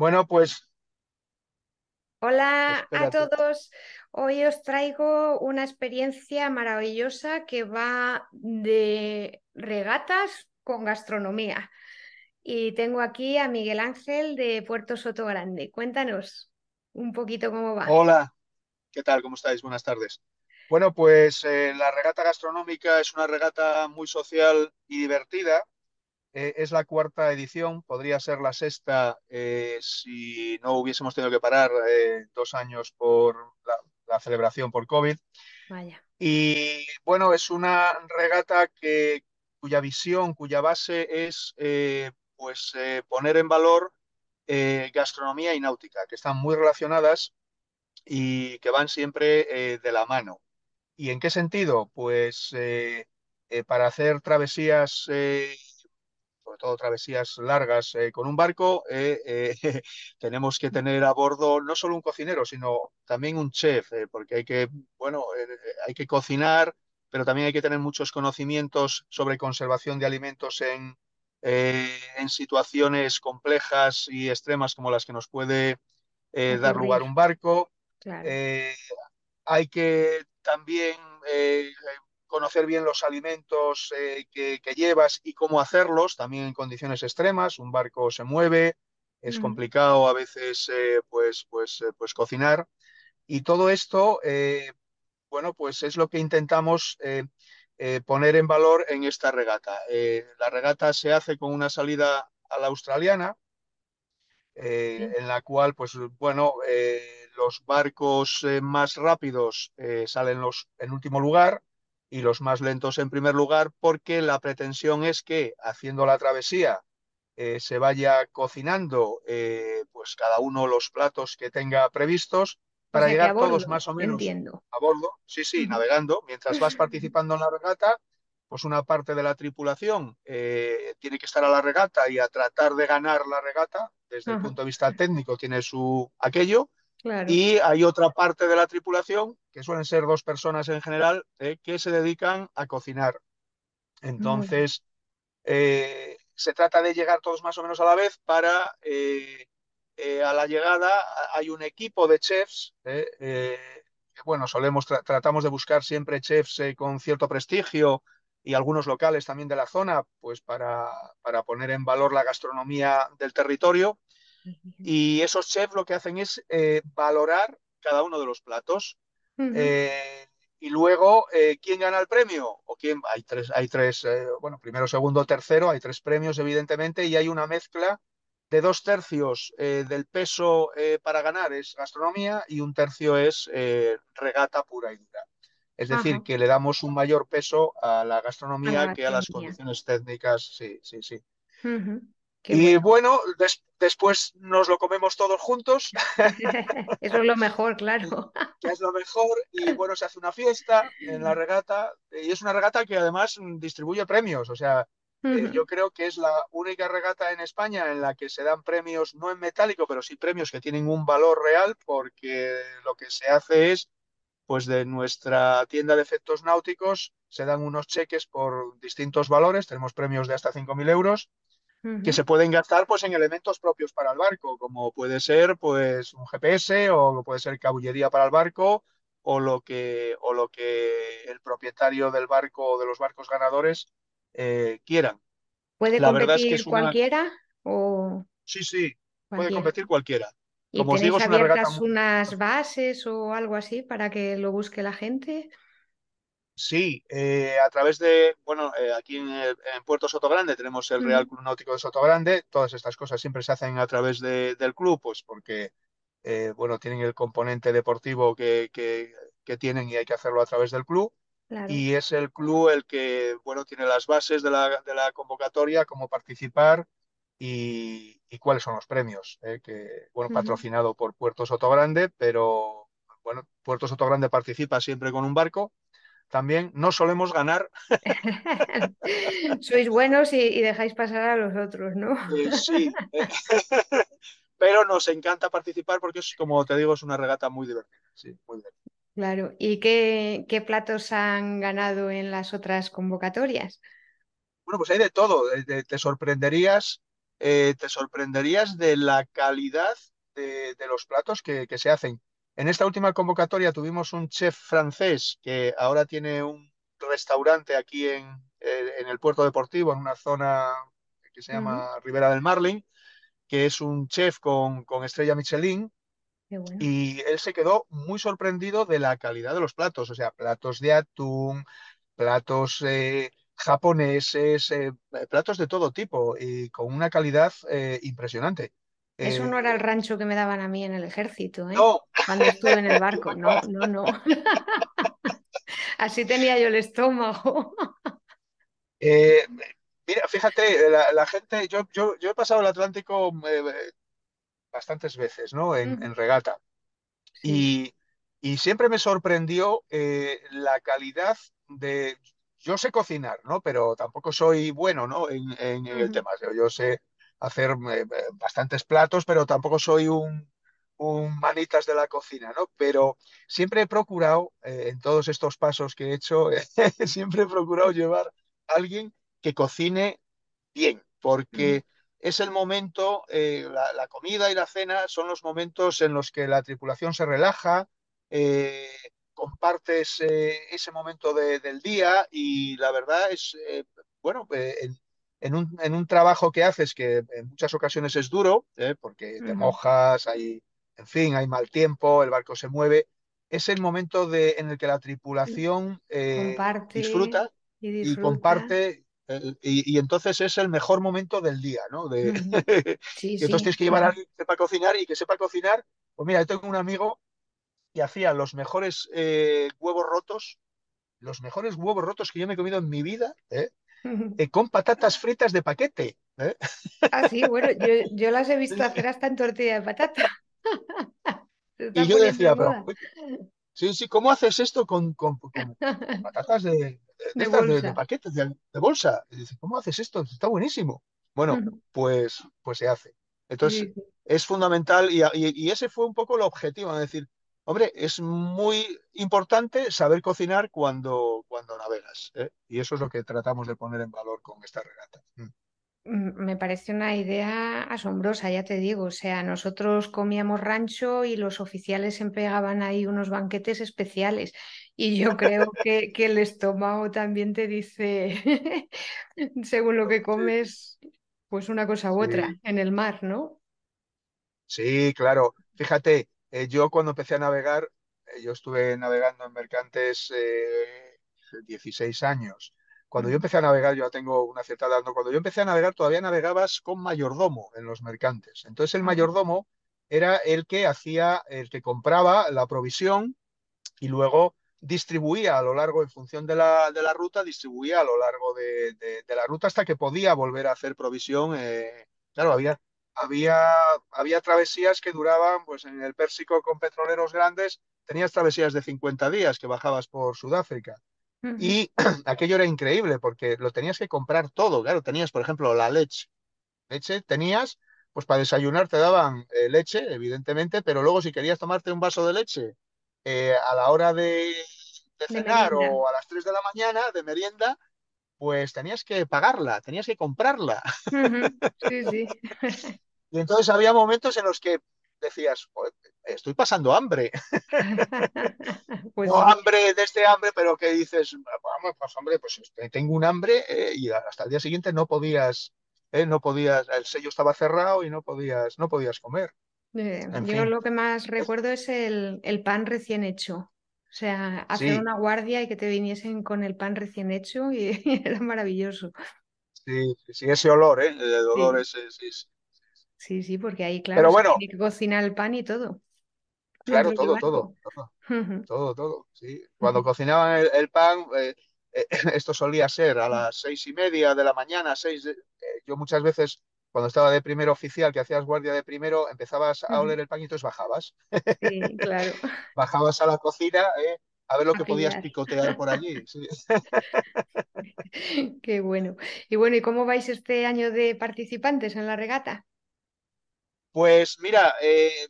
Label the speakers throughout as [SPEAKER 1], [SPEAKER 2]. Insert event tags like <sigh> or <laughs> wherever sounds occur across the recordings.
[SPEAKER 1] Bueno, pues
[SPEAKER 2] Hola a todos. Hoy os traigo una experiencia maravillosa que va de regatas con gastronomía. Y tengo aquí a Miguel Ángel de Puerto Soto Grande. Cuéntanos un poquito cómo va.
[SPEAKER 1] Hola, ¿qué tal? ¿Cómo estáis? Buenas tardes. Bueno, pues eh, la regata gastronómica es una regata muy social y divertida. Eh, es la cuarta edición, podría ser la sexta eh, si no hubiésemos tenido que parar eh, dos años por la, la celebración por COVID.
[SPEAKER 2] Vaya.
[SPEAKER 1] Y bueno, es una regata que, cuya visión, cuya base es pues poner en valor gastronomía y náutica, que están muy relacionadas y que van siempre de la mano. ¿Y en qué sentido? Pues para hacer travesías, sobre todo travesías largas eh, con un barco, eh, eh, <laughs> tenemos que tener a bordo no solo un cocinero, sino también un chef, porque hay que, bueno, hay que cocinar, pero también hay que tener muchos conocimientos sobre conservación de alimentos en, en situaciones complejas y extremas como las que nos puede dar lugar un barco.
[SPEAKER 2] claro.
[SPEAKER 1] Hay que también eh, conocer bien los alimentos eh, que, que llevas y cómo hacerlos, también en condiciones extremas. Un barco se mueve, es complicado a veces eh, pues, pues, eh, pues cocinar. Y todo esto, eh, bueno, pues es lo que intentamos poner en valor en esta regata. La regata se hace con una salida a la australiana eh, en la cual, pues bueno, eh, los barcos eh, más rápidos salen los en último lugar y los más lentos en primer lugar, porque la pretensión es que haciendo la travesía eh, se vaya cocinando eh, pues cada uno los platos que tenga previstos
[SPEAKER 2] O
[SPEAKER 1] para
[SPEAKER 2] sea a
[SPEAKER 1] llegar todos más o menos
[SPEAKER 2] entiendo.
[SPEAKER 1] a bordo. Sí, sí, navegando. Mientras vas <laughs> participando en la regata, pues una parte de la tripulación eh, tiene que estar a la regata y a tratar de ganar la regata. Desde el punto de vista técnico tiene su aquello. Y hay otra parte de la tripulación, que suelen ser dos personas en general, eh, que se dedican a cocinar. Entonces, eh, se trata de llegar todos más o menos a la vez para, eh, eh, a la llegada hay un equipo de chefs, eh, bueno, solemos, tra- tratamos de buscar siempre chefs con cierto prestigio y algunos locales también de la zona, pues para, para poner en valor la gastronomía del territorio. Y esos chefs lo que hacen es eh, valorar cada uno de los platos. Eh, y luego, eh, ¿quién gana el premio? O quién, hay tres, hay tres, bueno, primero, segundo, tercero, hay tres premios, evidentemente, y hay una mezcla de dos tercios del peso para ganar es gastronomía y un tercio es regata pura y dura. Es decir,
[SPEAKER 2] Ajá.
[SPEAKER 1] que le damos un mayor peso a la
[SPEAKER 2] A la
[SPEAKER 1] gastronomía que a las condiciones técnicas. Sí, sí, sí.
[SPEAKER 2] Qué
[SPEAKER 1] Y
[SPEAKER 2] bueno.
[SPEAKER 1] bueno, des- después nos lo comemos todos juntos <laughs>
[SPEAKER 2] Eso es lo mejor, claro.
[SPEAKER 1] que <laughs> es lo mejor, y bueno, se hace una fiesta en la regata, y es una regata que además distribuye premios, o sea, eh, yo creo que es la única regata en España en la que se dan premios, no en metálico, pero sí premios que tienen un valor real, porque lo que se hace es, pues de nuestra tienda de efectos náuticos, se dan unos cheques por distintos valores, tenemos premios de hasta 5.000 euros, que se pueden gastar pues en elementos propios para el barco, como puede ser pues un GPS o puede ser cabullería para el barco o lo que, o lo que el propietario del barco o de los barcos ganadores eh, quieran.
[SPEAKER 2] ¿Puede
[SPEAKER 1] La verdad es que
[SPEAKER 2] competir
[SPEAKER 1] es una,
[SPEAKER 2] cualquiera o
[SPEAKER 1] sí, sí, puede competir cualquiera.
[SPEAKER 2] ¿Y
[SPEAKER 1] Como os digo,
[SPEAKER 2] tenéis
[SPEAKER 1] una regata
[SPEAKER 2] abiertas unas bases o algo así para que lo busque la gente?
[SPEAKER 1] Sí, eh, a través de, bueno, eh, aquí en, Puerto Sotogrande tenemos el Real. Club Náutico de Sotogrande, todas estas cosas siempre se hacen a través de- del club, pues porque eh, bueno, tienen el componente deportivo que, que- que tienen y hay que hacerlo a través del club.
[SPEAKER 2] Claro.
[SPEAKER 1] Y es el club el que, bueno, tiene las bases de la, de la convocatoria, cómo participar y, cuáles son los premios, ¿eh? que, bueno, patrocinado por Puerto Sotogrande, pero bueno, Puerto Sotogrande participa siempre con un barco. También no solemos ganar. <laughs> <laughs>
[SPEAKER 2] Sois buenos y, dejáis pasar a los otros, ¿no?
[SPEAKER 1] Eh, sí, <laughs> pero nos encanta participar porque es, como te digo, es una regata muy divertida. Sí, muy divertida.
[SPEAKER 2] Claro, ¿y qué, qué platos han ganado en las otras convocatorias?
[SPEAKER 1] Bueno, pues hay de todo. Te, sorprenderías, eh, te sorprenderías de la calidad de, los platos que, se hacen. En esta última convocatoria tuvimos un chef francés que ahora tiene un restaurante aquí en, eh, el puerto deportivo, en una zona que se llama Ribera del Marlin, que es un chef con, con estrella Michelin. Y él se quedó muy sorprendido de la calidad de los platos, o sea, platos de atún, platos eh, japoneses, eh, eh, platos de todo tipo y con una calidad eh, impresionante.
[SPEAKER 2] Eso no era el rancho que me daban a mí en el ejército, no. cuando estuve en el barco. No, no, no. <laughs> Así tenía yo el estómago.
[SPEAKER 1] mira, fíjate, la, gente, yo, yo, yo, he pasado el Atlántico bastantes veces, ¿no? En, regata. Y, y, siempre me sorprendió la calidad de, yo sé cocinar, ¿no? Pero tampoco soy bueno, ¿no? En, el tema. Yo, sé hacer eh, eh, bastantes platos, pero tampoco soy un, manitas de la cocina, ¿no? Pero siempre he procurado, eh, en todos estos pasos que he hecho, <laughs> siempre he procurado llevar a alguien que cocine bien, porque es el momento, la, la, comida y la cena son los momentos en los que la tripulación se relaja, compartes eh, ese momento del día y la verdad es, eh, bueno, eh, en, un, trabajo que haces que en muchas ocasiones es duro, porque te mojas, hay, en fin, hay mal tiempo, el barco se mueve, es el momento de, en el que la tripulación disfruta y, comparte y, entonces es el mejor momento del día, ¿no? De, y <laughs> entonces tienes que llevar a alguien que sepa cocinar y que sepa cocinar. Pues mira, yo tengo un amigo y hacía los mejores eh, huevos rotos, los mejores huevos rotos que yo me he comido en mi vida, ¿eh? <laughs> Eh, con patatas fritas de paquete.
[SPEAKER 2] Ah, sí, bueno, yo, las he visto hacer hasta en tortilla de patata. <laughs>
[SPEAKER 1] y yo decía, pero, sí, sí, ¿cómo haces esto con, <laughs> patatas de, de, paquete, de, bolsa? Y dice, ¿cómo haces esto? Está buenísimo. Bueno, pues, pues se hace. Entonces, es fundamental y, y, ese fue un poco el objetivo, es decir, Hombre, es muy importante saber cocinar cuando, cuando navegas, ¿eh? y eso es lo que tratamos de poner en valor con esta regata. Mm.
[SPEAKER 2] Me parece una idea asombrosa, ya te digo. O sea, nosotros comíamos rancho y los oficiales siempre pegaban ahí unos banquetes especiales. Y yo <laughs> creo que, que el estómago también te dice, <laughs> según lo que comes, pues una cosa u otra en el mar, ¿no?
[SPEAKER 1] Sí, claro. Fíjate, eh, yo cuando empecé a navegar, eh, yo estuve navegando en mercantes 16 eh, años. Cuando yo empecé a navegar, yo ya tengo una cierta edad, cuando yo empecé a navegar todavía navegabas con mayordomo en los mercantes. Entonces el mayordomo era el que hacía, el que compraba la provisión y luego distribuía a lo largo, en función de la, de la ruta, distribuía a lo largo de, la ruta hasta que podía volver a hacer provisión. claro, había había, había travesías que duraban, pues en el Pérsico con petroleros grandes, tenías travesías de 50 días que bajabas por Sudáfrica. Y <clears throat> aquello era increíble porque lo tenías que comprar todo. Claro, tenías, por ejemplo, la leche. Leche tenías, pues para desayunar te daban eh, leche, evidentemente, pero luego si querías tomarte un vaso de leche eh, a la hora de, cenar o a las 3 de la mañana de merienda, pues tenías que pagarla, tenías que comprarla. <laughs>
[SPEAKER 2] Sí, sí. <laughs>
[SPEAKER 1] y entonces había momentos en los que decías, estoy pasando hambre. <laughs> <laughs> pues no hambre de este hambre, pero que dices, vamos, pues hombre, pues este, tengo un hambre eh, y hasta el día siguiente no podías, eh, no podías, el sello estaba cerrado y no podías, no podías comer.
[SPEAKER 2] Eh, yo lo que más recuerdo es el, el pan recién hecho. O sea, hacer una guardia y que te viniesen con el pan recién hecho y, <laughs> era maravilloso.
[SPEAKER 1] Sí, sí, ese olor, ¿eh? El olor ese, sí,
[SPEAKER 2] sí. Sí, porque ahí, claro, se tiene que cocinar el pan y todo.
[SPEAKER 1] Claro, todo, todo, <laughs> todo, todo, sí. Cuando cocinaban el, pan, eh, eh, <laughs> esto solía ser a las seis y media de la mañana, seis, yo muchas veces cuando estaba de primer oficial, que hacías guardia de primero, empezabas a oler el pan y entonces bajabas.
[SPEAKER 2] Sí, claro. <laughs>
[SPEAKER 1] bajabas a la cocina ¿eh? a ver lo
[SPEAKER 2] A
[SPEAKER 1] que podías picotear por allí. sí.
[SPEAKER 2] Qué bueno. Y bueno, ¿y cómo vais este año de participantes en la regata?
[SPEAKER 1] Pues mira, eh,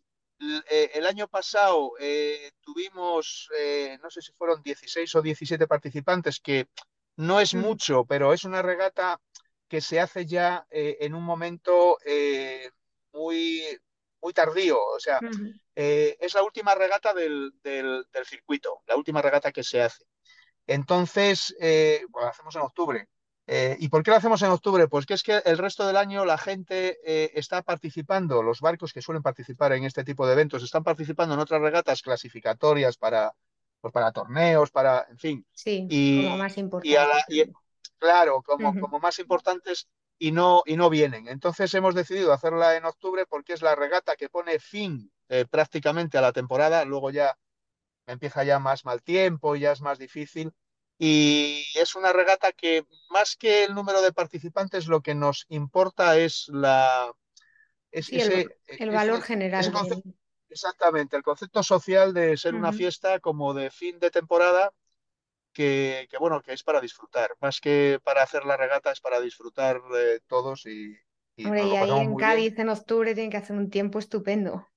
[SPEAKER 1] eh, el año pasado eh, tuvimos, eh, no sé si fueron 16 o 17 participantes, que no es
[SPEAKER 2] Ujú,
[SPEAKER 1] mucho, pero es una regata que se hace ya en un momento eh, muy, muy tardío. O sea, es la última regata del, del- del circuito, la última regata que se hace. Entonces, eh, lo hacemos en octubre. Eh, ¿y por qué lo hacemos en octubre? Pues que es que el resto del año la gente eh, está participando, los barcos que suelen participar en este tipo de eventos están participando en otras regatas clasificatorias para, pues para torneos, para, en fin.
[SPEAKER 2] Sí, como
[SPEAKER 1] Y,
[SPEAKER 2] más
[SPEAKER 1] y a
[SPEAKER 2] importante.
[SPEAKER 1] la- y- claro, como, como más importantes y no, y no vienen. Entonces hemos decidido hacerla en octubre porque es la regata que pone fin eh, prácticamente a la temporada. Luego ya empieza ya más mal tiempo, ya es más difícil. Y es una regata que más que el número de participantes, lo que nos importa es la, es
[SPEAKER 2] Sí, el,
[SPEAKER 1] ese,
[SPEAKER 2] el valor
[SPEAKER 1] ese, ese
[SPEAKER 2] general
[SPEAKER 1] concepto, exactamente, el concepto social de ser una fiesta como de fin de temporada que, que, bueno, que es para disfrutar, más que para hacer la regata, es para disfrutar eh, todos y, y
[SPEAKER 2] Hombre, y ahí en
[SPEAKER 1] bien.
[SPEAKER 2] Cádiz en octubre tiene que hacer un tiempo estupendo.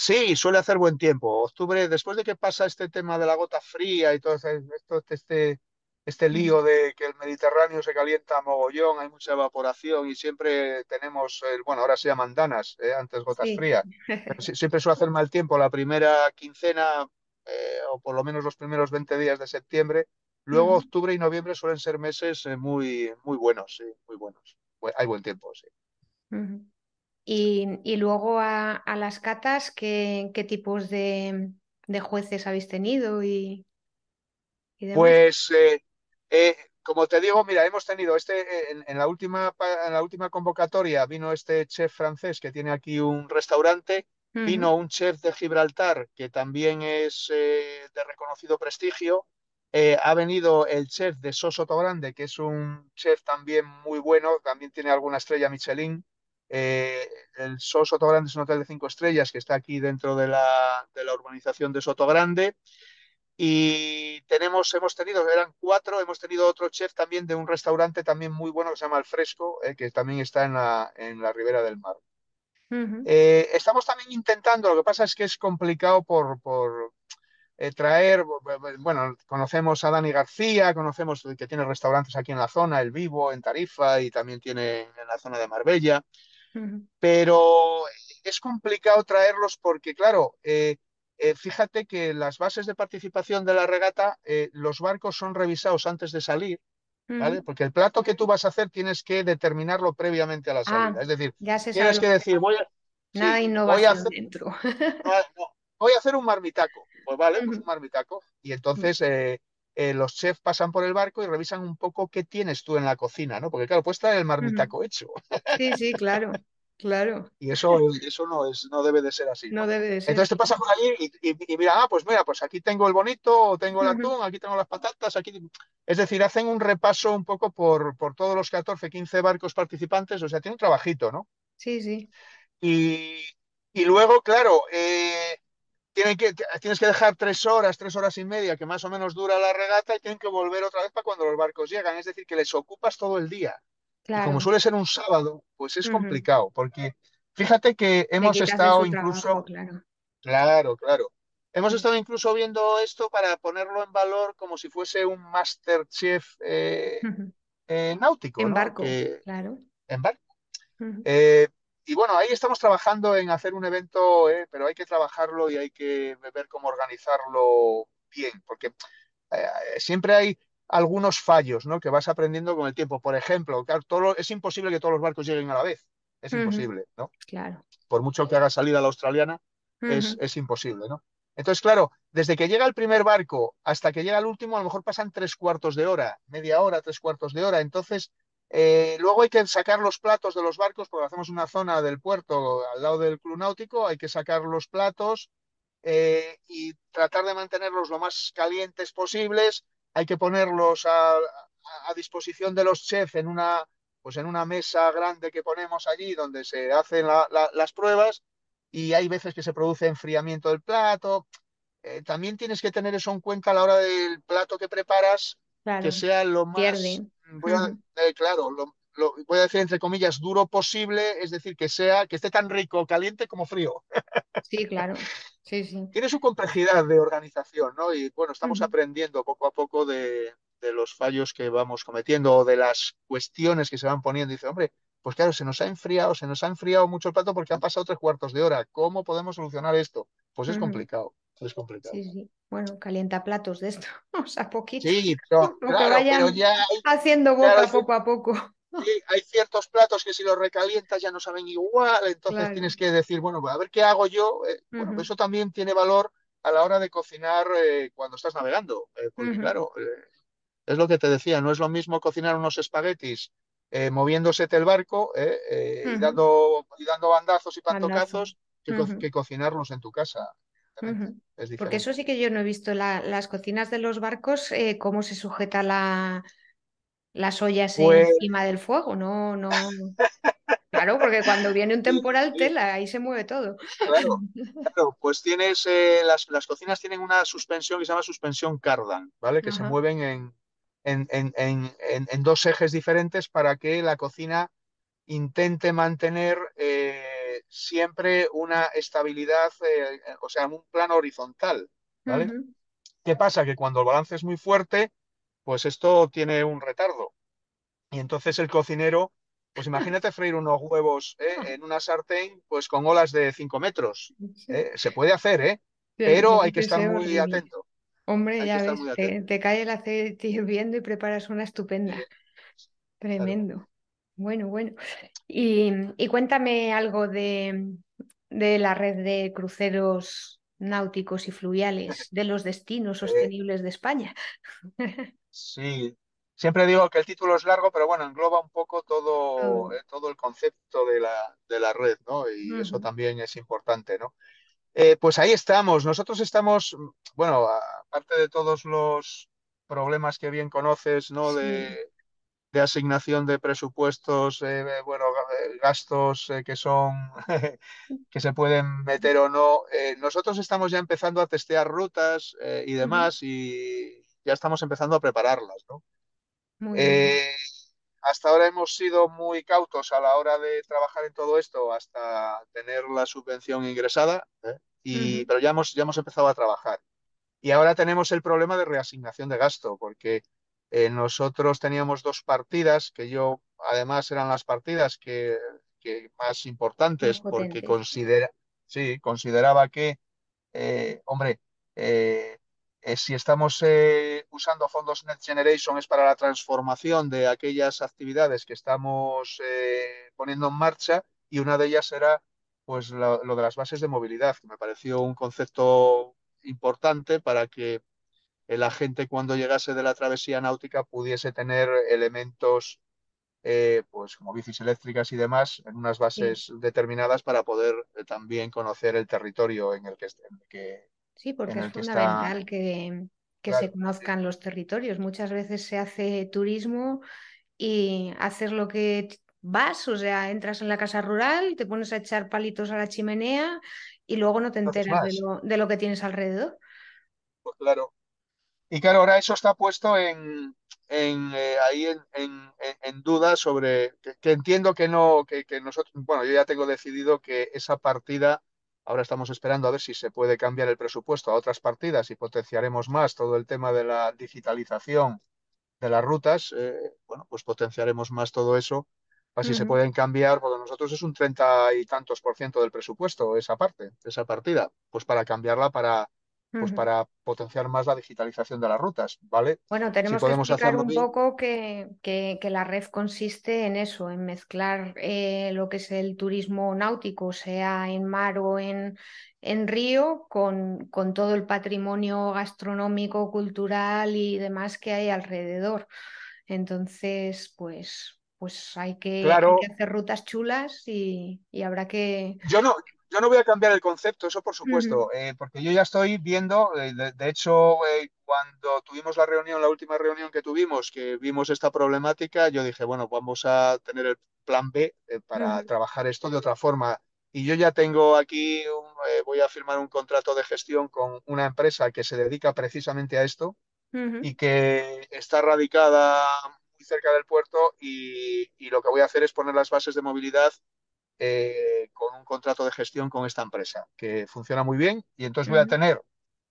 [SPEAKER 1] Sí, suele hacer buen tiempo. Octubre, después de que pasa este tema de la gota fría y todo esto, este, este
[SPEAKER 2] Ujú.
[SPEAKER 1] lío de que el Mediterráneo se calienta mogollón, hay mucha evaporación y siempre tenemos, el- bueno, ahora se llaman danas, ¿eh? Antes gotas
[SPEAKER 2] Sí.
[SPEAKER 1] frías. <laughs> Siempre suele hacer mal tiempo la primera quincena eh, o por lo menos los primeros 20 días de septiembre. Luego
[SPEAKER 2] Ujú.
[SPEAKER 1] octubre y noviembre suelen ser meses eh, muy, muy buenos, sí, muy buenos. Bu- Hay buen tiempo, sí.
[SPEAKER 2] Y, y luego a, a las catas, ¿qué, qué tipos de, de jueces habéis tenido y, y demás?
[SPEAKER 1] Pues, eh, eh, como te digo, mira, hemos tenido este, eh, en, en la última, en la última convocatoria vino este chef francés que tiene aquí un restaurante, vino un chef de Gibraltar que también es eh, de reconocido prestigio, eh, ha venido el chef de Sosoto Grande, que es un chef también muy bueno, también tiene alguna estrella Michelin. Eh, el Sosoto Grande es un hotel de cinco estrellas que está aquí dentro de la, de la urbanización de Soto Grande. Y tenemos, hemos tenido, eran cuatro, hemos tenido otro chef también de un restaurante también muy bueno que se llama El Fresco, eh, que también está en la, en la Ribera del Mar.
[SPEAKER 2] ujú.
[SPEAKER 1] Eh, estamos también intentando, lo que pasa es que es complicado por, por eh, traer, bueno, conocemos a Dani García, conocemos que tiene restaurantes aquí en la zona, El Vivo, en Tarifa y también tiene en la zona de Marbella Pero es complicado traerlos porque, claro, eh, eh, fíjate que las bases de participación de la regata, eh, los barcos son revisados antes de salir, ¿vale? Porque el plato que tú vas a hacer tienes que determinarlo previamente a la salida.
[SPEAKER 2] Ah,
[SPEAKER 1] Es decir,
[SPEAKER 2] ya se
[SPEAKER 1] tienes que decir, voy a,
[SPEAKER 2] Nada de
[SPEAKER 1] sí, voy a hacer,
[SPEAKER 2] dentro.
[SPEAKER 1] no, voy a hacer un marmitaco. Pues vale, pues un marmitaco. Y entonces eh, eh, los chefs pasan por el barco y revisan un poco qué tienes tú en la cocina, ¿no? Porque claro, puedes traer el marmitaco hecho.
[SPEAKER 2] Sí, sí, <laughs> claro, claro.
[SPEAKER 1] Y eso, eso no es, no debe de ser así,
[SPEAKER 2] No
[SPEAKER 1] ¿no?
[SPEAKER 2] debe de ser.
[SPEAKER 1] Entonces te pasas por allí y, y- y mira, ah, pues mira, pues aquí tengo el bonito, tengo el atún, aquí tengo las patatas, aquí. Es decir, hacen un repaso un poco por, por todos los 14, 15 barcos participantes, o sea, tiene un trabajito, ¿no?
[SPEAKER 2] Sí, sí,
[SPEAKER 1] Y, y luego, claro, eh, tienen que, tienes que dejar tres horas, tres horas y media, que más o menos dura la regata, y tienen que volver otra vez para cuando los barcos llegan. Es decir, que les ocupas todo el día. Y como suele ser un sábado, pues es complicado, porque fíjate que hemos estado
[SPEAKER 2] trabajo,
[SPEAKER 1] incluso,
[SPEAKER 2] claro.
[SPEAKER 1] claro, claro, hemos
[SPEAKER 2] Ujú.
[SPEAKER 1] estado incluso viendo esto para ponerlo en valor como si fuese un Masterchef eh, eh, náutico,
[SPEAKER 2] En
[SPEAKER 1] ¿no?
[SPEAKER 2] barco, claro.
[SPEAKER 1] en barco. Y bueno, ahí estamos trabajando en hacer un evento, eh, pero hay que trabajarlo y hay que ver cómo organizarlo bien, porque eh, siempre hay algunos fallos, ¿no? Que vas aprendiendo con el tiempo. Por ejemplo, claro, todo es imposible que todos los barcos lleguen a la vez. Es imposible, ¿no?
[SPEAKER 2] Claro.
[SPEAKER 1] Por mucho que haga salida la australiana, es, es imposible, ¿no? Entonces, claro, desde que llega el primer barco hasta que llega el último, a lo mejor pasan tres cuartos de hora, media hora, tres cuartos de hora. Entonces, eh, luego hay que sacar los platos de los barcos, porque hacemos una zona del puerto al lado del club náutico, hay que sacar los platos eh, y tratar de mantenerlos lo más calientes posibles. Hay que ponerlos a, a- disposición de los chefs en una, pues en una mesa grande que ponemos allí donde se hacen las pruebas y hay veces que se produce enfriamiento del plato. Eh, también tienes que tener eso en cuenta a la hora del plato que preparas, que sea lo más, voy a, eh, claro, lo, voy a decir entre comillas, duro posible, es decir, que sea, que esté tan rico, caliente como frío.
[SPEAKER 2] Sí, claro. Sí, sí.
[SPEAKER 1] Tiene su complejidad de organización, ¿no? Y bueno, estamos aprendiendo poco a poco de, de, los fallos que vamos cometiendo o de las cuestiones que se van poniendo. dice, hombre, pues claro, se nos ha enfriado, se nos ha enfriado mucho el plato porque han pasado tres cuartos de hora. ¿Cómo podemos solucionar esto? Pues es complicado. Es complicado.
[SPEAKER 2] Sí, sí. Bueno, calienta platos de esto, <laughs> o sea, poquito.
[SPEAKER 1] Sí, <laughs> pero, claro, ya
[SPEAKER 2] haciendo boca poco a poco.
[SPEAKER 1] Sí, hay ciertos platos que si los recalientas ya no saben igual, entonces tienes que decir, bueno, a ver qué hago yo. Eh, bueno, eso también tiene valor a la hora de cocinar eh, cuando estás navegando, eh, porque claro, es lo que te decía, no es lo mismo cocinar unos espaguetis moviéndose el barco y, dando, y dando bandazos y pantocazos que, cocinarlos en tu casa.
[SPEAKER 2] Porque eso sí que yo no he visto las cocinas de los barcos, cómo se sujeta la, las ollas pues encima del fuego, no, no. Claro, porque cuando viene un <laughs> temporal tela, ahí se mueve todo.
[SPEAKER 1] Claro, <laughs> claro pues tienes, eh, las, las, cocinas tienen una suspensión que se llama suspensión cardan, ¿vale? Que se mueven en, en, en, en, dos ejes diferentes para que la cocina intente mantener eh, siempre una estabilidad, eh, o sea, un plano horizontal, ¿vale? ¿Qué pasa? Que cuando el balance es muy fuerte, pues esto tiene un retardo. Y entonces el cocinero, pues imagínate freír unos huevos ¿eh? en una sartén, pues con olas de 5 metros. ¿eh? Se puede hacer, ¿eh? Pero hay que estar muy atento.
[SPEAKER 2] Hombre, ya ves, te, cae el aceite hirviendo y preparas una estupenda. Tremendo. Bueno, bueno. Y, cuéntame algo de, de, la red de cruceros náuticos y fluviales, de los destinos sostenibles de España.
[SPEAKER 1] Sí, siempre digo que el título es largo, pero bueno, engloba un poco todo, eh, todo el concepto de la, de la red, ¿no? Y eso también es importante, ¿no? Eh, pues ahí estamos. Nosotros estamos, bueno, aparte de todos los problemas que bien conoces, ¿no? De, de asignación de presupuestos, eh, bueno, gastos que son, <laughs> que se pueden meter o no. nosotros estamos ya empezando a testear rutas y demás y ya estamos empezando a prepararlas, ¿no? Eh, hasta ahora hemos sido muy cautos a la hora de trabajar en todo esto hasta tener la subvención ingresada, ¿eh? y, pero ya hemos, ya hemos empezado a trabajar. Y ahora tenemos el problema de reasignación de gasto, porque eh, nosotros teníamos dos partidas, que yo además eran las partidas que, más importantes, porque considera, sí, consideraba que, hombre, eh, si estamos eh, usando fondos Next Generation es para la transformación de aquellas actividades que estamos eh, poniendo en marcha y una de ellas será pues lo, de las bases de movilidad, que me pareció un concepto importante para que la gente cuando llegase de la travesía náutica pudiese tener elementos pues como bicis eléctricas y demás en unas bases determinadas para poder también conocer el territorio en el que, en el que
[SPEAKER 2] Sí, porque es fundamental que, se conozcan los territorios. Muchas veces se hace turismo y haces lo que vas, o sea, entras en la casa rural, te pones a echar palitos a la chimenea y luego no te enteras de lo, de lo, que tienes alrededor.
[SPEAKER 1] Pues claro. Y claro, ahora eso está puesto en, en eh, ahí en, en, duda sobre que, entiendo que no, que, que nosotros, bueno, yo ya tengo decidido que esa partida Ahora estamos esperando a ver si se puede cambiar el presupuesto a otras partidas y potenciaremos más todo el tema de la digitalización de las rutas. Eh, bueno, pues potenciaremos más todo eso. Así se pueden cambiar, porque nosotros es un treinta y tantos por ciento del presupuesto, esa parte, esa partida, pues para cambiarla para, pues para potenciar más la digitalización de las rutas, ¿vale?
[SPEAKER 2] Bueno, tenemos que explicar un poco que, que, la red consiste en eso, en mezclar eh, lo que es el turismo náutico, sea en mar o en, en río, con, con, todo el patrimonio gastronómico, cultural y demás que hay alrededor. Entonces, pues, pues hay que, hacer rutas chulas y, y habrá que...
[SPEAKER 1] Yo no, yo no voy a cambiar el concepto, eso por supuesto, eh, porque yo ya estoy viendo, eh, de, hecho, eh, cuando tuvimos la reunión, la última reunión que tuvimos, que vimos esta problemática, yo dije, bueno, vamos a tener el plan B para trabajar esto de otra forma. Y yo ya tengo aquí, voy a firmar un contrato de gestión con una empresa que se dedica precisamente a esto y que está radicada muy cerca del puerto y, y lo que voy a hacer es poner las bases de movilidad eh, un contrato de gestión con esta empresa, que funciona muy bien y entonces voy a tener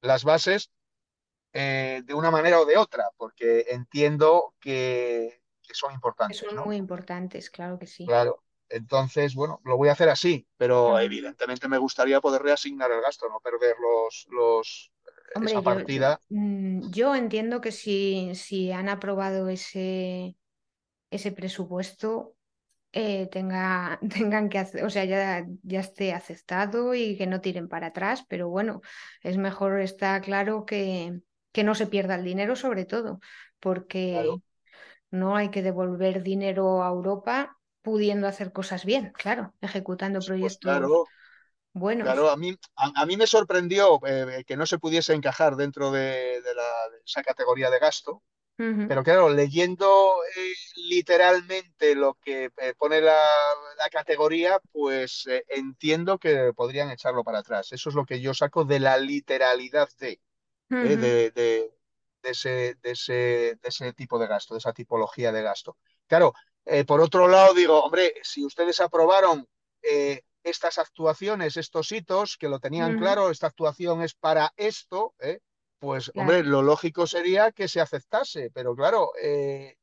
[SPEAKER 1] las bases eh, de una manera o de otra, porque entiendo que, son importantes.
[SPEAKER 2] son muy importantes, claro que sí.
[SPEAKER 1] Claro. Entonces, bueno, lo voy a hacer así, pero evidentemente me gustaría poder reasignar el gasto, no perder los, los esa partida.
[SPEAKER 2] Mm, yo, entiendo que si, si han aprobado ese, ese presupuesto, eh, tenga, <laughs> tengan que hacer, o sea, ya, ya esté aceptado y que no tiren para atrás, pero bueno, es mejor, está claro que, que no se pierda el dinero sobre todo, porque no hay que devolver dinero a Europa pudiendo hacer cosas bien, claro, ejecutando pues proyectos.
[SPEAKER 1] claro.
[SPEAKER 2] Buenos.
[SPEAKER 1] Claro, a mí, a, mí me sorprendió eh, que no se pudiese encajar dentro de, de, la, de esa categoría de gasto, pero claro, leyendo eh, literalmente lo que eh, pone la, categoría, pues eh, entiendo que podrían echarlo para atrás. Eso es lo que yo saco de la literalidad de, de, ese, de, ese, de ese tipo de gasto, de esa tipología de gasto. Claro, por otro lado digo, hombre, si ustedes aprobaron estas actuaciones, estos hitos, que lo tenían claro, esta actuación es para esto, ¿eh? Pues hombre, lo lógico sería que se aceptase, pero claro, eh,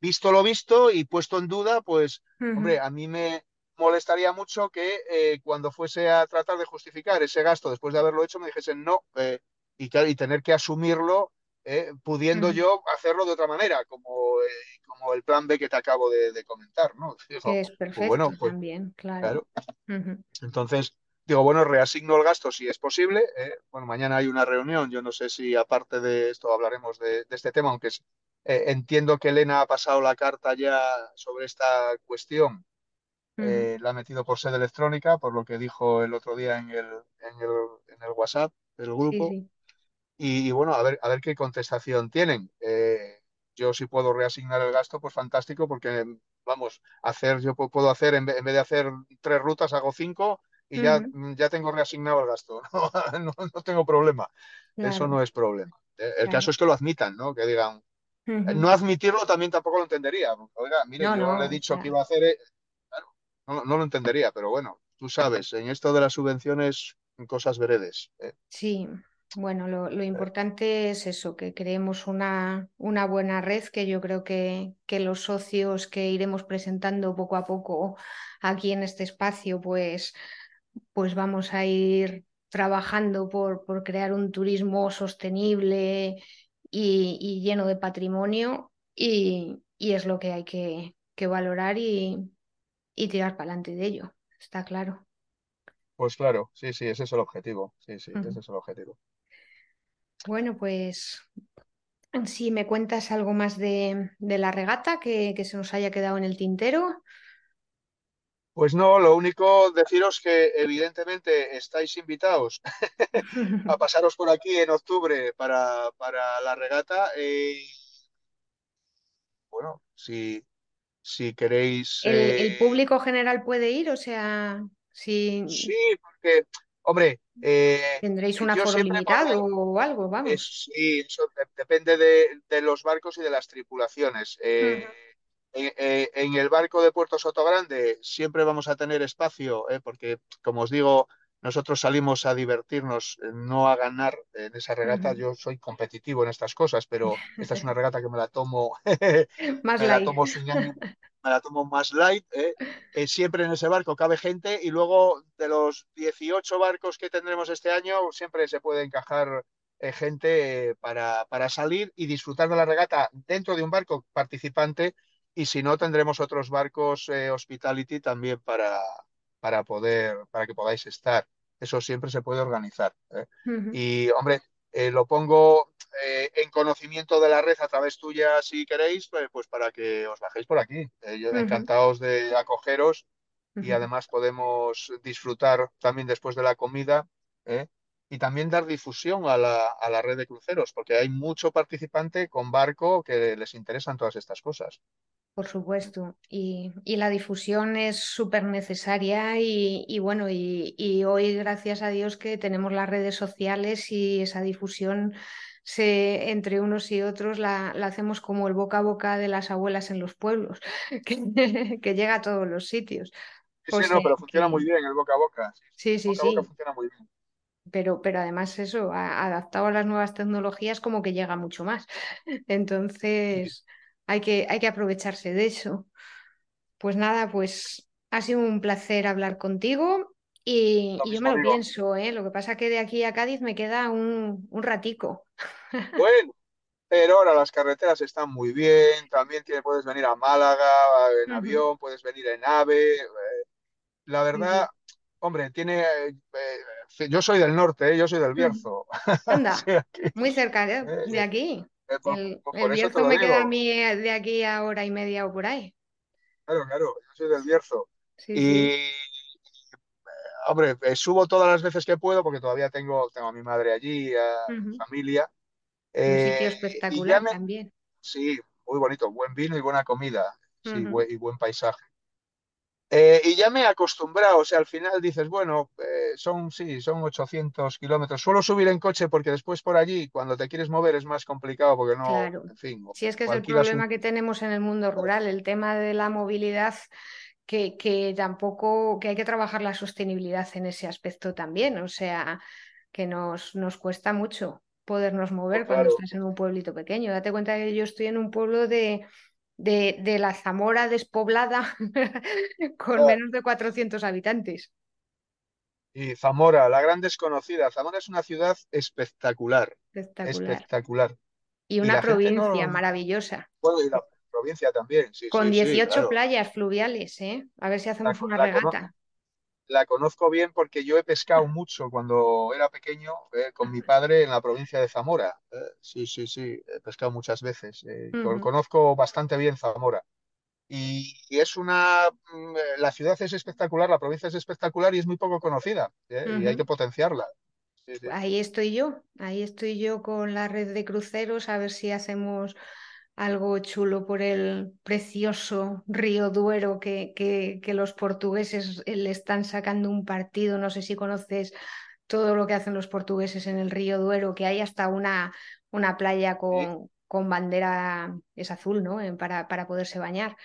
[SPEAKER 1] visto lo visto y puesto en duda, pues hombre, a mí me molestaría mucho que eh, cuando fuese a tratar de justificar ese gasto después de haberlo hecho me dijesen no eh, y, y, tener que asumirlo pudiendo yo hacerlo de otra manera, como, como el plan B que te acabo de, comentar, ¿no? <laughs>
[SPEAKER 2] es pues perfecto bueno, pues, también, claro.
[SPEAKER 1] Entonces, Digo, bueno, reasigno el gasto si es posible. ¿eh? bueno, mañana hay una reunión. Yo no sé si aparte de esto hablaremos de, este tema, aunque eh, entiendo que Elena ha pasado la carta ya sobre esta cuestión. Eh, la ha metido por sede electrónica, por lo que dijo el otro día en el, en el, en el WhatsApp del grupo. Y, bueno, a ver, a ver qué contestación tienen. yo si puedo reasignar el gasto, pues fantástico, porque vamos, hacer, yo puedo hacer, en vez de hacer tres rutas, hago cinco y ya, mm, ya tengo reasignado el gasto, <laughs> no, no, tengo problema, eso no es problema. Eh, el caso es que lo admitan, ¿no? Que digan, eh, no admitirlo también tampoco lo entendería. Oiga, mire, yo le he dicho que iba a hacer, eh, claro, no, lo entendería, pero bueno, tú sabes, en esto de las subvenciones, cosas veredes.
[SPEAKER 2] Sí, bueno, lo, lo, importante es eso, que creemos una, una buena red, que yo creo que, que, los socios que iremos presentando poco a poco aquí en este espacio, pues pues vamos a ir trabajando por, por crear un turismo sostenible y, lleno de patrimonio y, es lo que hay que, valorar y, tirar para adelante de ello, está claro.
[SPEAKER 1] Pues claro, sí, sí, ese es el objetivo, sí, sí, ese es el objetivo.
[SPEAKER 2] Bueno, pues si me cuentas algo más de, la regata que, que, se nos haya quedado en el tintero.
[SPEAKER 1] Pues no, lo único deciros que evidentemente estáis invitados <laughs> a pasaros por aquí en octubre para, para la regata. Eh, bueno, si, si queréis...
[SPEAKER 2] ¿El, ¿El, eh, público general puede ir? O sea, si...
[SPEAKER 1] Sí, porque, hombre... Eh,
[SPEAKER 2] ¿Tendréis un aforo limitado o algo? Vamos.
[SPEAKER 1] sí, eso depende de, los barcos y de las tripulaciones. Eh, en, el barco de Puerto Soto Grande siempre vamos a tener espacio, eh, porque, como os digo, nosotros salimos a divertirnos, eh, no a ganar en esa regata. Yo soy competitivo en estas cosas, pero esta es una regata que me la tomo, <laughs>
[SPEAKER 2] más
[SPEAKER 1] me
[SPEAKER 2] light.
[SPEAKER 1] la tomo me la tomo más light. siempre en ese barco cabe gente y luego de los 18 barcos que tendremos este año, siempre se puede encajar gente para, para salir y disfrutar de la regata dentro de un barco participante y si no tendremos otros barcos eh, hospitality también para, para poder para que podáis estar. Eso siempre se puede organizar ¿eh? y hombre eh, lo pongo en conocimiento de la red a través tuya si queréis pues, pues para que os bajéis por aquí. Yo encantados de acogeros y además podemos disfrutar también después de la comida y también dar difusión a la, a la red de cruceros, porque hay mucho participante con barco que les interesan todas estas cosas.
[SPEAKER 2] Por supuesto, y, y la difusión es súper necesaria y, y, bueno, y, y, hoy gracias a Dios que tenemos las redes sociales y esa difusión se, entre unos y otros la, la hacemos como el boca a boca de las abuelas en los pueblos, <laughs> que, que llega a todos los sitios.
[SPEAKER 1] Sí, sí, no, pero funciona muy bien el boca a boca.
[SPEAKER 2] Sí, sí,
[SPEAKER 1] boca
[SPEAKER 2] sí.
[SPEAKER 1] A boca funciona muy bien.
[SPEAKER 2] Pero, pero además eso, adaptado a las nuevas tecnologías, como que llega mucho más. <laughs> Entonces... Sí hay que, hay que aprovecharse de eso. Pues nada, pues ha sido un placer hablar contigo y, y yo me lo digo. pienso, ¿eh? Lo que pasa que de aquí a Cádiz me queda un, un ratico.
[SPEAKER 1] Bueno, pero ahora las carreteras están muy bien, también tiene, puedes venir a Málaga en uh -huh. avión, puedes venir en AVE. Eh, la verdad, uh -huh. hombre, tiene... Eh, yo soy del norte, ¿eh? yo soy del Bierzo. <laughs>
[SPEAKER 2] Anda, sí, muy cerca de, de aquí.
[SPEAKER 1] Eh,
[SPEAKER 2] el,
[SPEAKER 1] eso
[SPEAKER 2] Bierzo me
[SPEAKER 1] digo.
[SPEAKER 2] queda a mí eh, de aquí a hora y media o por ahí.
[SPEAKER 1] Claro, claro, yo soy del Bierzo.
[SPEAKER 2] Sí,
[SPEAKER 1] y,
[SPEAKER 2] sí.
[SPEAKER 1] hombre, eh, subo todas las veces que puedo porque todavía tengo, tengo a mi madre allí, a mi familia.
[SPEAKER 2] Un sitio
[SPEAKER 1] Eh,
[SPEAKER 2] espectacular
[SPEAKER 1] me-
[SPEAKER 2] también.
[SPEAKER 1] Sí, muy bonito, buen vino y buena comida, sí, y buen paisaje. Eh, y ya me he acostumbrado, o sea, al final dices, bueno, eh, son, sí, son 800 kilómetros. Suelo subir en coche porque después por allí, cuando te quieres mover, es más complicado porque no,
[SPEAKER 2] Claro.
[SPEAKER 1] en fin, o,
[SPEAKER 2] Si es que es el
[SPEAKER 1] alquilas un...
[SPEAKER 2] problema que tenemos en el mundo rural, el tema de la movilidad, que, que tampoco, que hay que trabajar la sostenibilidad en ese aspecto también. O sea, que nos, nos cuesta mucho podernos mover cuando
[SPEAKER 1] Claro,
[SPEAKER 2] estás en un pueblito pequeño. Date cuenta que yo estoy en un pueblo de, de, de la Zamora despoblada <laughs> con
[SPEAKER 1] ya.
[SPEAKER 2] menos de 400 habitantes.
[SPEAKER 1] Y Zamora, la gran desconocida. Zamora es una ciudad espectacular,
[SPEAKER 2] Espectacular.
[SPEAKER 1] espectacular.
[SPEAKER 2] Y una provincia
[SPEAKER 1] no,
[SPEAKER 2] maravillosa.
[SPEAKER 1] bueno, y la provincia también, sí,
[SPEAKER 2] Con
[SPEAKER 1] sí, sí,
[SPEAKER 2] 18
[SPEAKER 1] claro.
[SPEAKER 2] playas fluviales, ¿eh? A ver si hacemos una
[SPEAKER 1] la cono-
[SPEAKER 2] regata.
[SPEAKER 1] La conozco bien porque yo he pescado mucho cuando era pequeño eh, con mi padre en la provincia de Zamora. Eh, sí, sí, sí, he pescado muchas veces. Eh, conozco bastante bien Zamora. Y, y es una, mm, la ciudad es espectacular, la provincia es espectacular y es muy poco conocida, y hay que potenciarla. Sí, sí.
[SPEAKER 2] Ahí estoy yo, ahí estoy yo con la red de cruceros, a ver si hacemos algo chulo por el precioso río Duero que, que, que los portugueses eh, le están sacando un partido. No sé si conoces todo lo que hacen los portugueses en el río Duero, que hay hasta una, una playa
[SPEAKER 1] Sí,
[SPEAKER 2] con, con bandera, es azul, ¿no? Eh, Para, para poderse bañar.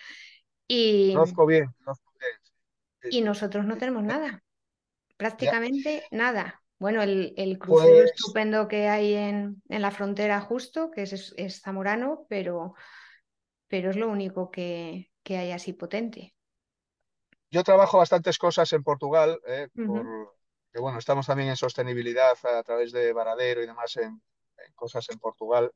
[SPEAKER 2] Y,
[SPEAKER 1] conozco bien, conozco bien. Sí,
[SPEAKER 2] y nosotros no tenemos nada.
[SPEAKER 1] Ya.
[SPEAKER 2] Prácticamente nada. Bueno, el, el crucero
[SPEAKER 1] Pues
[SPEAKER 2] estupendo que hay en, en la frontera justo, que es, es- zamorano, pero, pero es lo único que, que hay así potente.
[SPEAKER 1] yo trabajo bastantes cosas en Portugal, eh, por que bueno, estamos también en sostenibilidad a través de Varadero y demás en, en cosas en Portugal.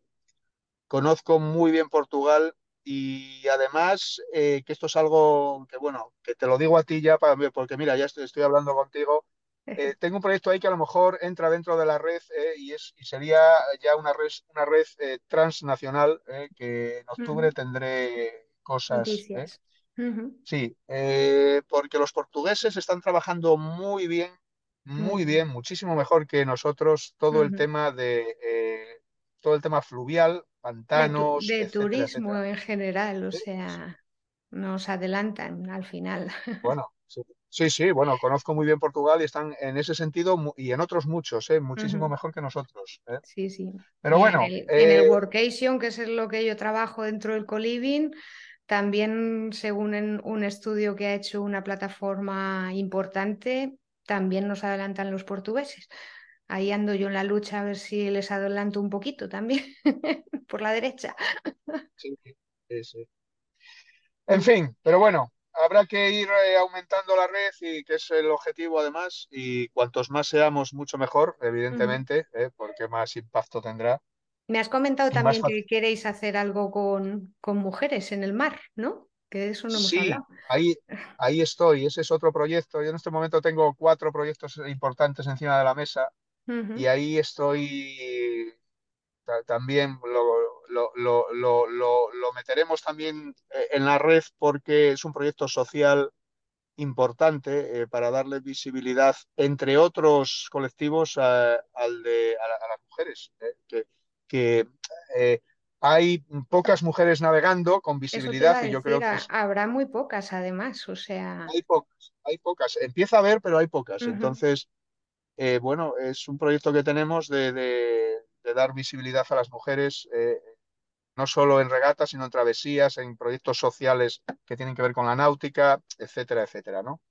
[SPEAKER 1] Conozco muy bien Portugal y además eh, que esto es algo que, bueno, que te lo digo a ti ya para, porque mira, ya estoy, estoy hablando contigo. Eh, tengo un proyecto ahí que a lo mejor entra dentro de la red eh, y, es, y sería ya una red, una red eh, transnacional que en octubre tendré cosas. Sí, porque los portugueses están trabajando muy bien,
[SPEAKER 2] Muy bien.
[SPEAKER 1] bien, muchísimo mejor que nosotros todo el tema de todo el tema fluvial,
[SPEAKER 2] De, tu-
[SPEAKER 1] pantanos,
[SPEAKER 2] de
[SPEAKER 1] etcétera,
[SPEAKER 2] turismo
[SPEAKER 1] etcétera.
[SPEAKER 2] en general, o
[SPEAKER 1] sí.
[SPEAKER 2] sea, nos adelantan al final. <laughs>
[SPEAKER 1] Bueno, sí, sí, sí, bueno, conozco muy bien Portugal y están en ese sentido y en otros muchos, eh, muchísimo mejor que nosotros. eh.
[SPEAKER 2] Sí, sí.
[SPEAKER 1] Pero
[SPEAKER 2] en
[SPEAKER 1] bueno,
[SPEAKER 2] en el
[SPEAKER 1] eh,
[SPEAKER 2] Workation, que es lo que yo trabajo dentro del Coliving, también según en un estudio que ha hecho una plataforma importante, también nos adelantan los portugueses. Ahí ando yo en la lucha a ver si les adelanto un poquito también <laughs> por la derecha.
[SPEAKER 1] sí, sí, sí. En fin, pero bueno, habrá que ir eh, aumentando la red y que es el objetivo además, y cuantos más seamos, mucho mejor, evidentemente, eh, porque más impacto tendrá
[SPEAKER 2] Me has comentado
[SPEAKER 1] y más
[SPEAKER 2] también que queréis hacer algo con, con mujeres en el mar, ¿no? Que de eso no hemos
[SPEAKER 1] Sí,
[SPEAKER 2] hablado.
[SPEAKER 1] ahí, ahí estoy, ese es otro proyecto. Yo en este momento tengo cuatro proyectos importantes encima de la mesa y
[SPEAKER 2] Ujú,
[SPEAKER 1] ahí estoy también lo, lo, lo, lo, meteremos también eh, en la red porque es un proyecto social importante para darle visibilidad, entre otros colectivos, al de, a, las mujeres, que, que hay pocas mujeres navegando con visibilidad y yo creo que
[SPEAKER 2] habrá muy pocas además, o sea.
[SPEAKER 1] Hay pocas, hay pocas. Empieza a haber, pero hay pocas. Entonces, eh, bueno, es un proyecto que tenemos de, dar visibilidad a las mujeres, eh, no solo en regatas, sino en travesías, en proyectos sociales que tienen que ver con la náutica, etcétera, etcétera, ¿no?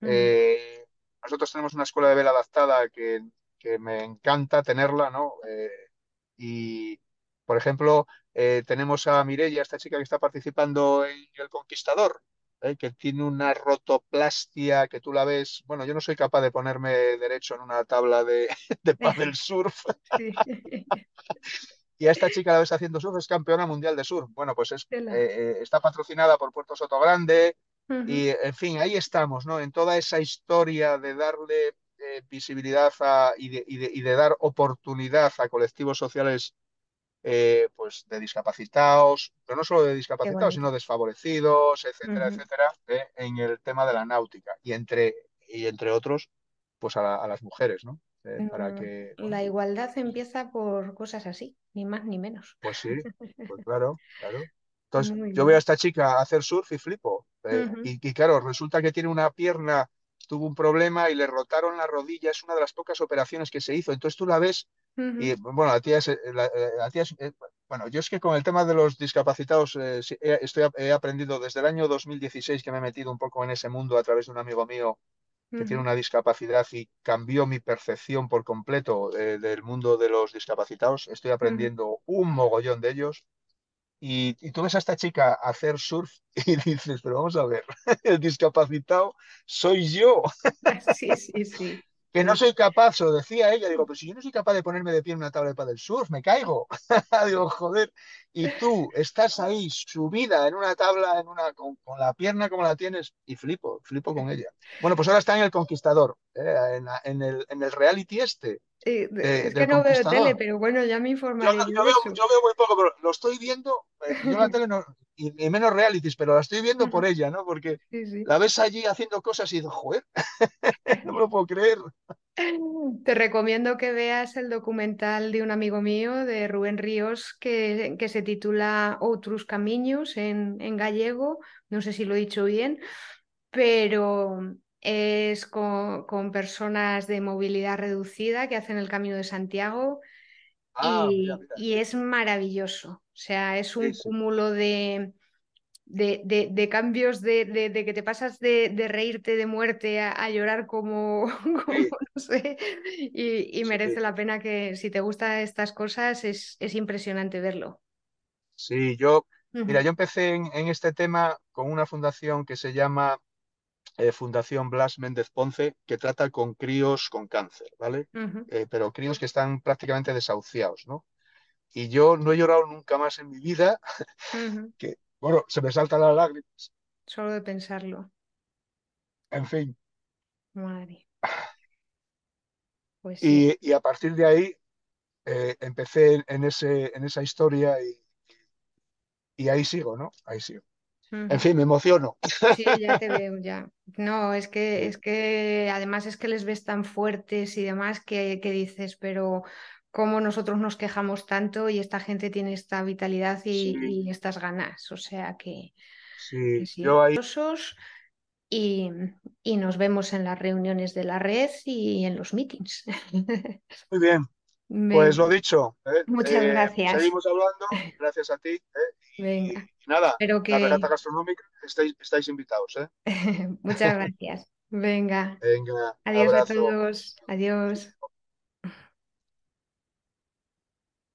[SPEAKER 1] Eh, nosotros tenemos una escuela de vela adaptada que, que me encanta tenerla, ¿no? y por ejemplo, eh, tenemos a Mirella, esta chica que está participando en El Conquistador, eh, que tiene una rotoplastia que tú la ves. Bueno, yo no soy capaz de ponerme derecho en una tabla de, <laughs> de paddle <laughs> surf. <laughs> y a esta chica la ves haciendo surf, es campeona mundial de surf. Bueno, pues es, eh, está patrocinada por Puerto Soto Grande. Y, en fin, ahí estamos, ¿no? En toda esa historia de darle visibilidad y, y de dar oportunidad a colectivos sociales eh, pues de discapacitados, pero no solo de discapacitados, sino desfavorecidos, etcétera, etcétera, eh, en el tema de la náutica y entre, y entre otros, pues a, las mujeres, ¿no? Eh, para que,
[SPEAKER 2] la igualdad empieza por cosas así, ni más ni menos.
[SPEAKER 1] Pues sí, pues <laughs> claro, claro. Entonces, yo veo a esta chica hacer surf y flipo. y, y, claro, resulta que tiene una pierna, tuvo un problema y le rotaron la rodilla, es una de las pocas operaciones que se hizo. Entonces tú la ves y bueno, la tía es, eh, eh, bueno, yo es que con el tema de los discapacitados eh, estoy, he aprendido desde el año 2016 que me he metido un poco en ese mundo a través de un amigo mío que tiene una discapacidad y cambió mi percepción por completo del mundo de los discapacitados. Estoy aprendiendo un mogollón de ellos. Y, y, tú ves a esta chica hacer surf <laughs> y dices, pero vamos a ver, <laughs> el discapacitado soy yo. <laughs>
[SPEAKER 2] Sí, sí, sí
[SPEAKER 1] que no soy capaz, lo decía ella, digo, pues si yo no soy capaz de ponerme de pie en una tabla de paddle surf, me caigo. digo, joder, y tú estás ahí subida en una tabla, en una, con, la pierna como la tienes, y flipo, flipo con ella. Bueno, pues ahora está en El Conquistador, eh, en, el, en el reality este.
[SPEAKER 2] Eh, es que no veo tele, pero bueno, ya me informaré.
[SPEAKER 1] Yo, yo, veo, yo, veo, muy poco, pero lo estoy viendo. Eh, yo la <laughs> tele no, y, menos realities, pero la estoy viendo por ella, ¿no? Porque la ves allí haciendo cosas y dices, joder, <laughs> no me lo puedo creer. <laughs>
[SPEAKER 2] Te recomiendo que veas el documental de un amigo mío, de Rubén Ríos, que, que se titula Outros Camiños en, en gallego. No sé si lo he dicho bien, pero es con, con, personas de movilidad reducida que hacen el Camino de Santiago ah, y, es maravilloso. O sea, es un cúmulo de, de, cambios de, que te pasas de, reírte de muerte a, llorar como, <laughs> no sé, y, merece la pena que si te gustan estas cosas es, es impresionante verlo.
[SPEAKER 1] Sí, yo, mira, yo empecé en, este tema con una fundación que se llama eh, Fundación Blas Méndez Ponce, que trata con críos con cáncer, ¿vale? Eh, pero críos que están prácticamente desahuciados, ¿no? Y yo no he llorado nunca más en mi vida, <laughs> que, bueno, se me saltan las lágrimas.
[SPEAKER 2] Solo de pensarlo.
[SPEAKER 1] En fin.
[SPEAKER 2] Madre. <sighs>
[SPEAKER 1] Pues y, a partir de ahí eh, empecé en, ese, en esa historia y, y ahí sigo, ¿no? Ahí sigo. En fin, me emociono.
[SPEAKER 2] Sí, ya te <laughs> veo, ya. No, es que, es que además es que les ves tan fuertes y demás que, que dices, pero cómo nosotros nos quejamos tanto y esta gente tiene esta vitalidad y, estas ganas. O sea que,
[SPEAKER 1] sí, yo ahí...
[SPEAKER 2] y, y, nos vemos en las reuniones de la red y en los meetings.
[SPEAKER 1] Muy bien. <laughs> Pues lo dicho.
[SPEAKER 2] ¿eh? Muchas eh, gracias.
[SPEAKER 1] Seguimos hablando, <laughs> gracias a ti. ¿eh?
[SPEAKER 2] Venga.
[SPEAKER 1] Nada, la regata gastronómica, estáis, estáis invitados. ¿eh? <laughs>
[SPEAKER 2] Muchas <laughs> gracias. Venga.
[SPEAKER 1] Venga.
[SPEAKER 2] Adiós a todos. Adiós.